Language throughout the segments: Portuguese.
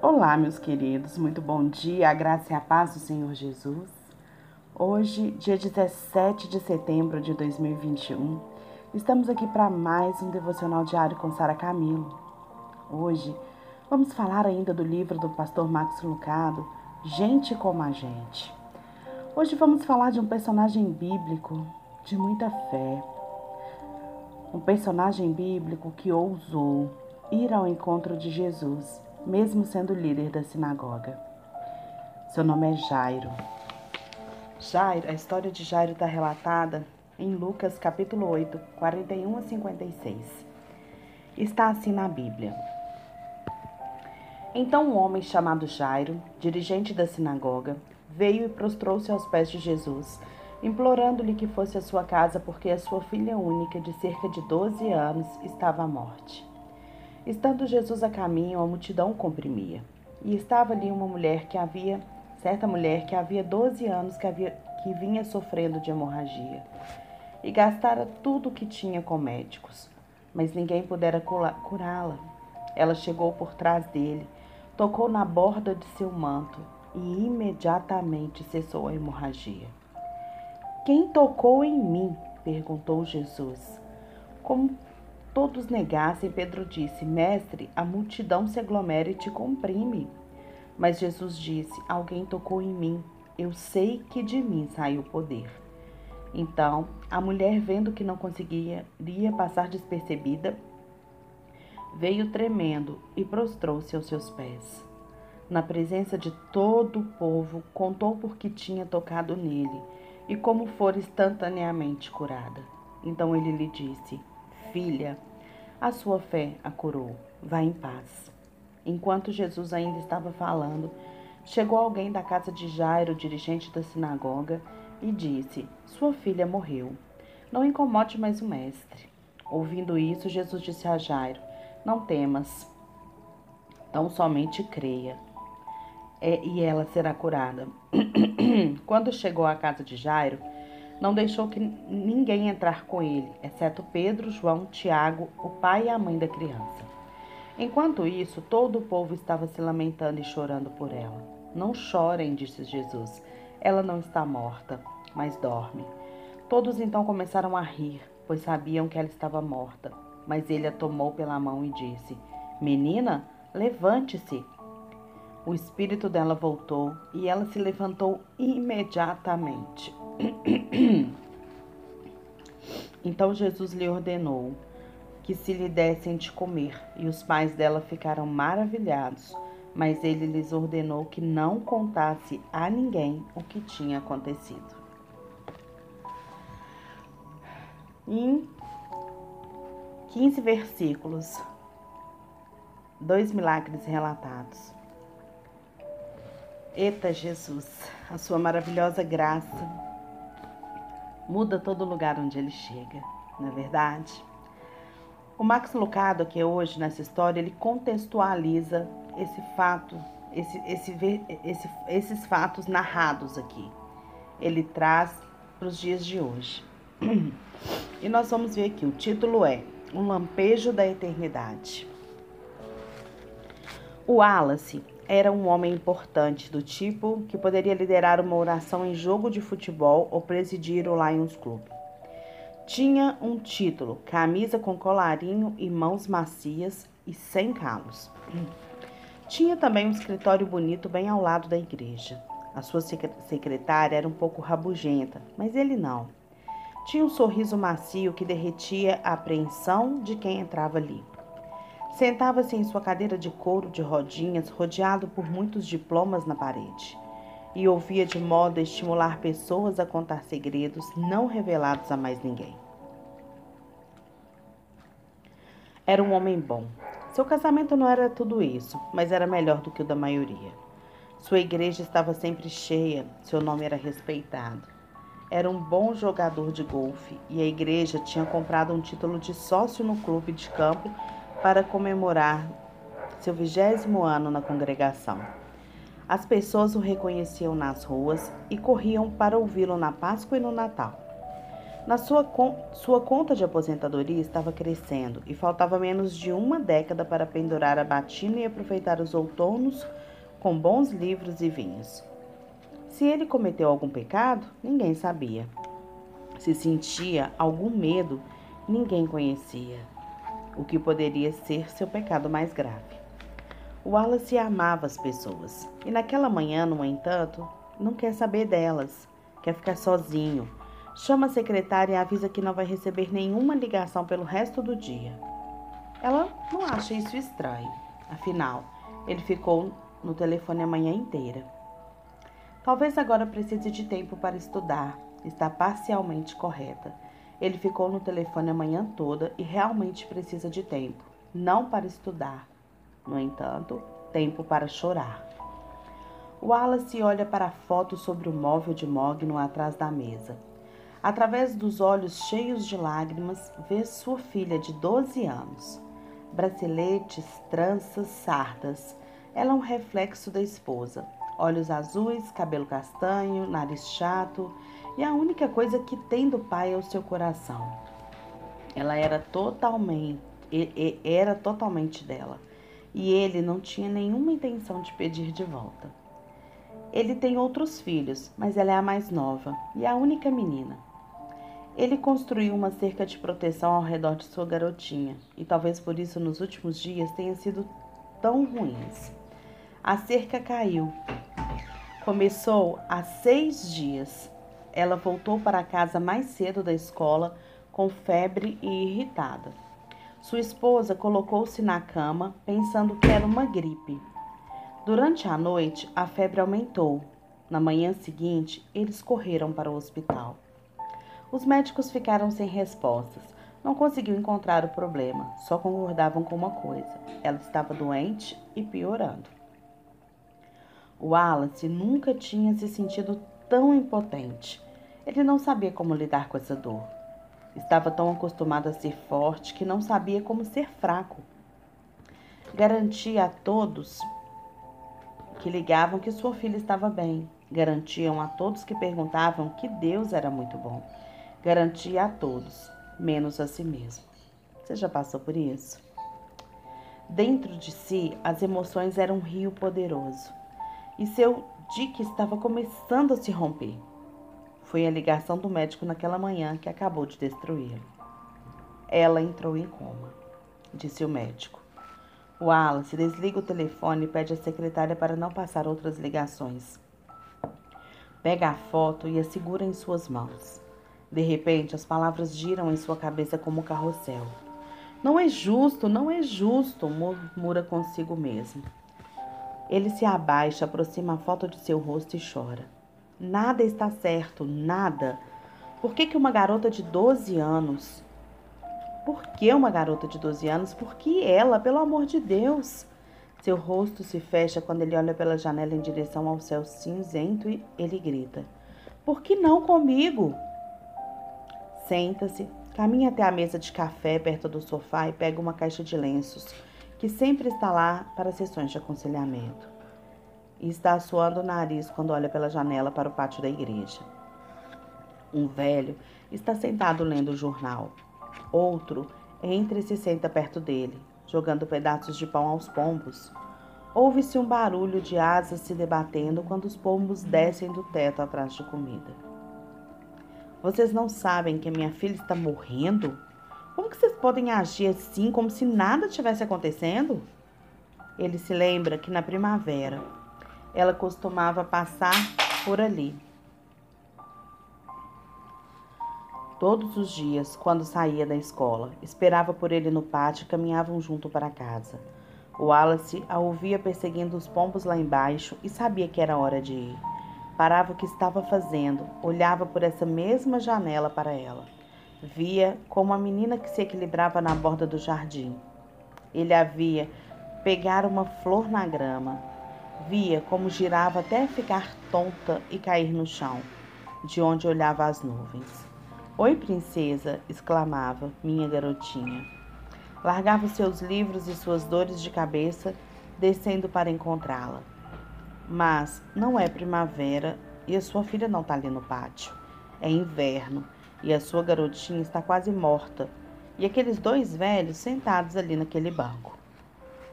Olá, meus queridos, muito bom dia, a graça e a paz do Senhor Jesus. Hoje, dia 17 de setembro de 2021, estamos aqui para mais um devocional diário com Sara Camilo. Hoje, vamos falar ainda do livro do pastor Max Lucado, Gente como a Gente. Hoje vamos falar de um personagem bíblico de muita fé. Um personagem bíblico que ousou ir ao encontro de Jesus mesmo sendo líder da sinagoga. Seu nome é Jairo. Jairo, a história de Jairo está relatada em Lucas capítulo 8, 41 a 56. Está assim na Bíblia. Então um homem chamado Jairo, dirigente da sinagoga, veio e prostrou-se aos pés de Jesus, implorando-lhe que fosse à sua casa porque a sua filha única, de cerca de 12 anos, estava à morte. Estando Jesus a caminho, a multidão comprimia. E estava ali uma mulher que havia, certa mulher que havia 12 anos que, havia, que vinha sofrendo de hemorragia. E gastara tudo o que tinha com médicos, mas ninguém pudera curá-la. Ela chegou por trás dele, tocou na borda de seu manto e imediatamente cessou a hemorragia. Quem tocou em mim? perguntou Jesus. Como todos negassem, Pedro disse: Mestre, a multidão se aglomera e te comprime. Mas Jesus disse: Alguém tocou em mim. Eu sei que de mim saiu o poder. Então, a mulher, vendo que não conseguia iria passar despercebida, veio tremendo e prostrou-se aos seus pés. Na presença de todo o povo, contou por que tinha tocado nele e como fora instantaneamente curada. Então ele lhe disse: Filha, a sua fé a curou. Vá em paz. Enquanto Jesus ainda estava falando, chegou alguém da casa de Jairo, dirigente da sinagoga, e disse: Sua filha morreu. Não incomode mais o mestre. Ouvindo isso, Jesus disse a Jairo: Não temas, tão somente creia. É, e ela será curada. Quando chegou à casa de Jairo, não deixou que ninguém entrar com ele, exceto Pedro, João, Tiago, o pai e a mãe da criança. Enquanto isso, todo o povo estava se lamentando e chorando por ela. Não chorem, disse Jesus. Ela não está morta, mas dorme. Todos então começaram a rir, pois sabiam que ela estava morta. Mas ele a tomou pela mão e disse: Menina, levante-se. O espírito dela voltou e ela se levantou imediatamente. Então Jesus lhe ordenou que se lhe dessem de comer, e os pais dela ficaram maravilhados, mas ele lhes ordenou que não contasse a ninguém o que tinha acontecido. Em 15 versículos, dois milagres relatados. Eita Jesus, a sua maravilhosa graça muda todo lugar onde ele chega, não é verdade? O Max Lucado, aqui hoje nessa história, ele contextualiza esse fato, esse, esse, esse, esses fatos narrados aqui. Ele traz para os dias de hoje. E nós vamos ver aqui, o título é Um Lampejo da Eternidade. O Wallace era um homem importante, do tipo que poderia liderar uma oração em jogo de futebol ou presidir o Lions Club. Tinha um título, camisa com colarinho e mãos macias e sem calos. Tinha também um escritório bonito bem ao lado da igreja. A sua secretária era um pouco rabugenta, mas ele não. Tinha um sorriso macio que derretia a apreensão de quem entrava ali. Sentava-se em sua cadeira de couro de rodinhas, rodeado por muitos diplomas na parede, e ouvia de modo a estimular pessoas a contar segredos não revelados a mais ninguém. Era um homem bom. Seu casamento não era tudo isso, mas era melhor do que o da maioria. Sua igreja estava sempre cheia, seu nome era respeitado. Era um bom jogador de golfe e a igreja tinha comprado um título de sócio no clube de campo para comemorar seu vigésimo ano na congregação. As pessoas o reconheciam nas ruas e corriam para ouvi-lo na Páscoa e no Natal. Na sua, sua conta de aposentadoria estava crescendo e faltava menos de uma década para pendurar a batina e aproveitar os outonos com bons livros e vinhos. Se ele cometeu algum pecado, ninguém sabia. Se sentia algum medo, ninguém conhecia o que poderia ser seu pecado mais grave. Wallace amava as pessoas e naquela manhã, no entanto, não quer saber delas, quer ficar sozinho. Chama a secretária e avisa que não vai receber nenhuma ligação pelo resto do dia. Ela não acha isso estranho, afinal, ele ficou no telefone a manhã inteira. Talvez agora precise de tempo para estudar, está parcialmente correta. Ele ficou no telefone a manhã toda e realmente precisa de tempo, não para estudar. No entanto, tempo para chorar. Wallace olha para a foto sobre o móvel de mogno atrás da mesa. Através dos olhos cheios de lágrimas, vê sua filha de 12 anos. Braceletes, tranças, sardas. Ela é um reflexo da esposa. Olhos azuis, cabelo castanho, nariz chato e a única coisa que tem do pai é o seu coração. Ela era totalmente, era totalmente dela, e ele não tinha nenhuma intenção de pedir de volta. Ele tem outros filhos, mas ela é a mais nova e a única menina. Ele construiu uma cerca de proteção ao redor de sua garotinha, e talvez por isso nos últimos dias tenha sido tão ruins. A cerca caiu. Começou há seis dias ela voltou para casa mais cedo da escola com febre e irritada. Sua esposa colocou-se na cama, pensando que era uma gripe. Durante a noite, a febre aumentou. Na manhã seguinte, eles correram para o hospital. Os médicos ficaram sem respostas. Não conseguiam encontrar o problema, só concordavam com uma coisa: ela estava doente e piorando. O Wallace nunca tinha se sentido tão impotente. Ele não sabia como lidar com essa dor. Estava tão acostumado a ser forte que não sabia como ser fraco. Garantia a todos que ligavam que sua filha estava bem. Garantiam a todos que perguntavam que Deus era muito bom. Garantia a todos, menos a si mesmo. Você já passou por isso? Dentro de si, as emoções eram um rio poderoso. E seu dique estava começando a se romper. Foi a ligação do médico naquela manhã que acabou de destruí-lo. Ela entrou em coma, disse o médico. Wallace desliga o telefone e pede à secretária para não passar outras ligações. Pega a foto e a segura em suas mãos. De repente, as palavras giram em sua cabeça como um carrossel. Não é justo, não é justo, murmura consigo mesmo. Ele se abaixa, aproxima a foto de seu rosto e chora. Nada está certo, nada. Por que, que uma garota de 12 anos? Por que uma garota de 12 anos? Por que ela, pelo amor de Deus? Seu rosto se fecha quando ele olha pela janela em direção ao céu cinzento e ele grita: Por que não comigo? Senta-se, caminha até a mesa de café perto do sofá e pega uma caixa de lenços, que sempre está lá para sessões de aconselhamento e está suando o nariz quando olha pela janela para o pátio da igreja. Um velho está sentado lendo o jornal. Outro entra e se senta perto dele, jogando pedaços de pão aos pombos. Ouve-se um barulho de asas se debatendo quando os pombos descem do teto atrás de comida. Vocês não sabem que minha filha está morrendo? Como que vocês podem agir assim, como se nada tivesse acontecendo? Ele se lembra que na primavera ela costumava passar por ali. Todos os dias, quando saía da escola, esperava por ele no pátio e caminhavam junto para casa. O Wallace a ouvia perseguindo os pombos lá embaixo e sabia que era hora de ir. Parava o que estava fazendo, olhava por essa mesma janela para ela. Via como a menina que se equilibrava na borda do jardim. Ele havia pegar uma flor na grama, Via como girava até ficar tonta e cair no chão, de onde olhava as nuvens. Oi, princesa! exclamava minha garotinha. Largava seus livros e suas dores de cabeça, descendo para encontrá-la. Mas não é primavera e a sua filha não está ali no pátio. É inverno e a sua garotinha está quase morta, e aqueles dois velhos sentados ali naquele banco.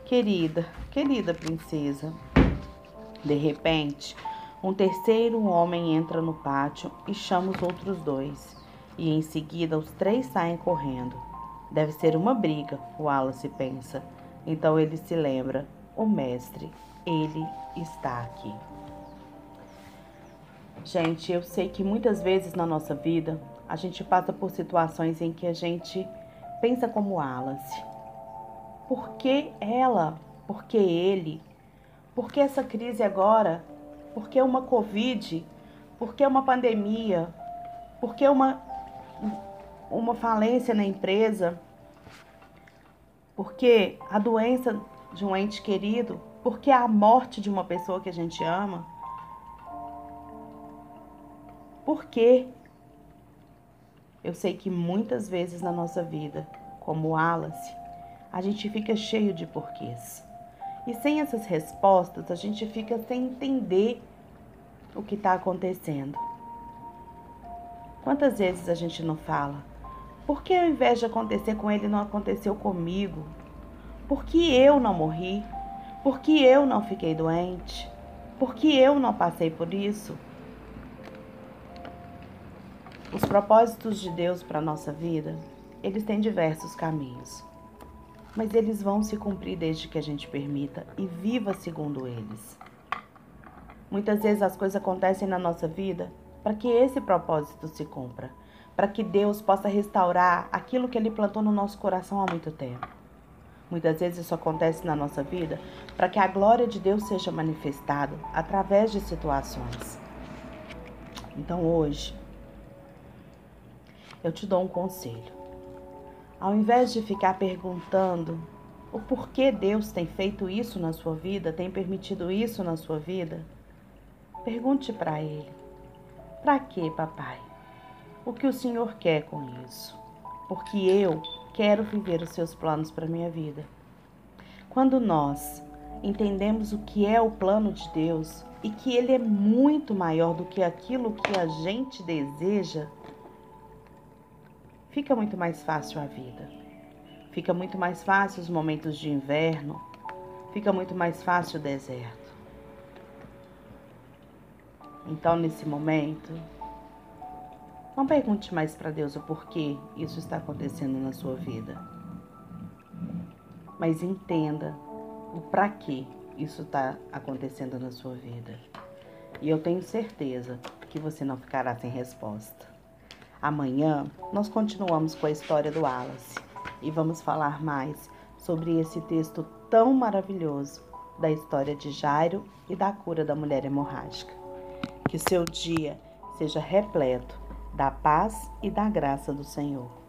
Querida, querida princesa. De repente, um terceiro homem entra no pátio e chama os outros dois, e em seguida os três saem correndo. Deve ser uma briga, o Wallace pensa. Então ele se lembra: o mestre, ele está aqui. Gente, eu sei que muitas vezes na nossa vida a gente passa por situações em que a gente pensa como Alice. Por que ela? Por que ele? Por que essa crise agora? Por que uma Covid? Por que uma pandemia? Por que uma, uma falência na empresa? Por que a doença de um ente querido? Por que a morte de uma pessoa que a gente ama? Por quê? Eu sei que muitas vezes na nossa vida, como Wallace, a gente fica cheio de porquês. E sem essas respostas, a gente fica sem entender o que está acontecendo. Quantas vezes a gente não fala? Por que ao invés de acontecer com ele não aconteceu comigo? Por que eu não morri? Por que eu não fiquei doente? Por que eu não passei por isso? Os propósitos de Deus para a nossa vida, eles têm diversos caminhos. Mas eles vão se cumprir desde que a gente permita e viva segundo eles. Muitas vezes as coisas acontecem na nossa vida para que esse propósito se cumpra, para que Deus possa restaurar aquilo que Ele plantou no nosso coração há muito tempo. Muitas vezes isso acontece na nossa vida para que a glória de Deus seja manifestada através de situações. Então hoje, eu te dou um conselho. Ao invés de ficar perguntando o porquê Deus tem feito isso na sua vida, tem permitido isso na sua vida, pergunte para Ele: Para quê, papai? O que o Senhor quer com isso? Porque eu quero viver os seus planos para minha vida. Quando nós entendemos o que é o plano de Deus e que ele é muito maior do que aquilo que a gente deseja, fica muito mais fácil a vida. Fica muito mais fácil os momentos de inverno, fica muito mais fácil o deserto. Então, nesse momento, não pergunte mais para Deus o porquê isso está acontecendo na sua vida. Mas entenda o para que isso está acontecendo na sua vida. E eu tenho certeza que você não ficará sem resposta. Amanhã nós continuamos com a história do Wallace e vamos falar mais sobre esse texto tão maravilhoso da história de Jairo e da cura da mulher hemorrágica. Que seu dia seja repleto da paz e da graça do Senhor.